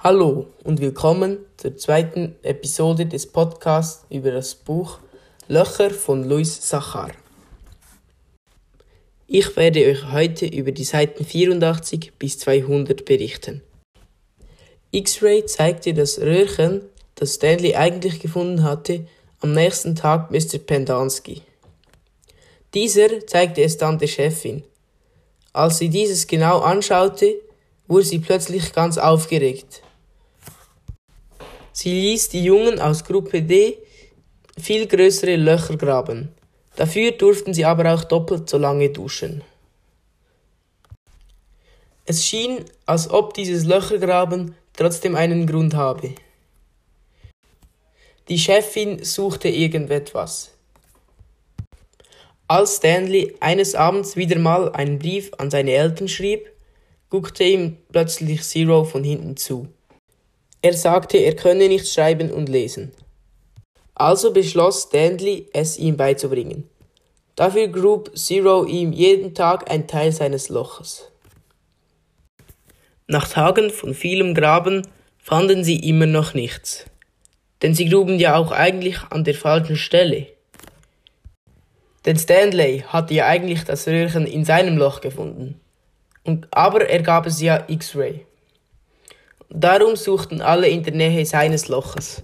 Hallo und willkommen zur zweiten Episode des Podcasts über das Buch Löcher von Louis Sachar. Ich werde euch heute über die Seiten 84 bis 200 berichten. X-Ray zeigte das Röhrchen, das Stanley eigentlich gefunden hatte, am nächsten Tag Mr. Pendansky. Dieser zeigte es dann der Chefin. Als sie dieses genau anschaute, wurde sie plötzlich ganz aufgeregt. Sie ließ die Jungen aus Gruppe D viel größere Löcher graben. Dafür durften sie aber auch doppelt so lange duschen. Es schien, als ob dieses Löchergraben trotzdem einen Grund habe. Die Chefin suchte irgendetwas. Als Stanley eines Abends wieder mal einen Brief an seine Eltern schrieb, guckte ihm plötzlich Zero von hinten zu. Er sagte, er könne nicht schreiben und lesen. Also beschloss Stanley, es ihm beizubringen. Dafür grub Zero ihm jeden Tag ein Teil seines Loches. Nach Tagen von vielem Graben fanden sie immer noch nichts. Denn sie gruben ja auch eigentlich an der falschen Stelle. Denn Stanley hatte ja eigentlich das Röhrchen in seinem Loch gefunden. Und, aber er gab es ja X-Ray. Darum suchten alle in der Nähe seines Loches.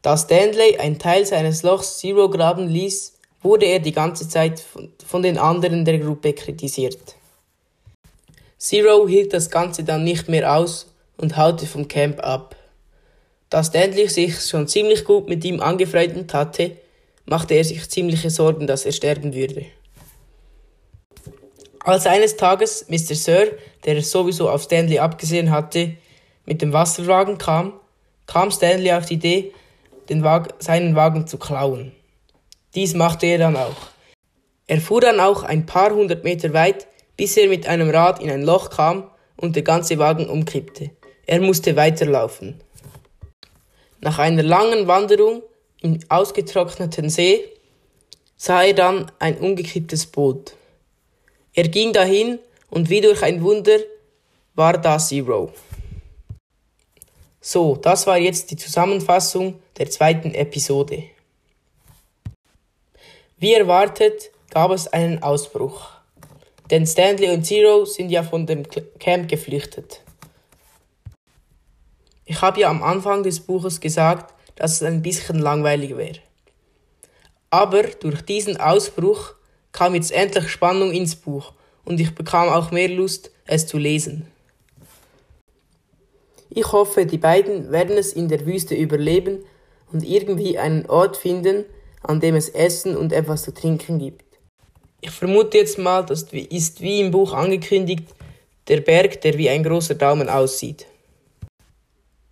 Da Stanley ein Teil seines Lochs Zero graben ließ, wurde er die ganze Zeit von den anderen der Gruppe kritisiert. Zero hielt das Ganze dann nicht mehr aus und haute vom Camp ab. Da Stanley sich schon ziemlich gut mit ihm angefreundet hatte, machte er sich ziemliche Sorgen, dass er sterben würde. Als eines Tages Mr. Sir, der sowieso auf Stanley abgesehen hatte, mit dem Wasserwagen kam, kam Stanley auf die Idee, Wagen, seinen Wagen zu klauen. Dies machte er dann auch. Er fuhr dann auch ein paar hundert Meter weit, bis er mit einem Rad in ein Loch kam und der ganze Wagen umkippte. Er musste weiterlaufen. Nach einer langen Wanderung im ausgetrockneten See sah er dann ein umgekipptes Boot. Er ging dahin und wie durch ein Wunder war da Zero. So, das war jetzt die Zusammenfassung der zweiten Episode. Wie erwartet gab es einen Ausbruch. Denn Stanley und Zero sind ja von dem Camp geflüchtet. Ich habe ja am Anfang des Buches gesagt, dass es ein bisschen langweilig wäre. Aber durch diesen Ausbruch kam jetzt endlich Spannung ins Buch und ich bekam auch mehr Lust, es zu lesen. Ich hoffe, die beiden werden es in der Wüste überleben und irgendwie einen Ort finden, an dem es Essen und etwas zu trinken gibt. Ich vermute jetzt mal, das ist wie im Buch angekündigt, der Berg, der wie ein großer Daumen aussieht.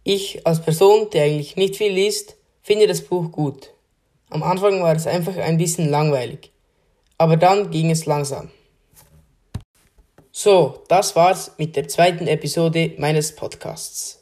Ich als Person, die eigentlich nicht viel liest, finde das Buch gut. Am Anfang war es einfach ein bisschen langweilig, aber dann ging es langsam. So, das war's mit der zweiten Episode meines Podcasts.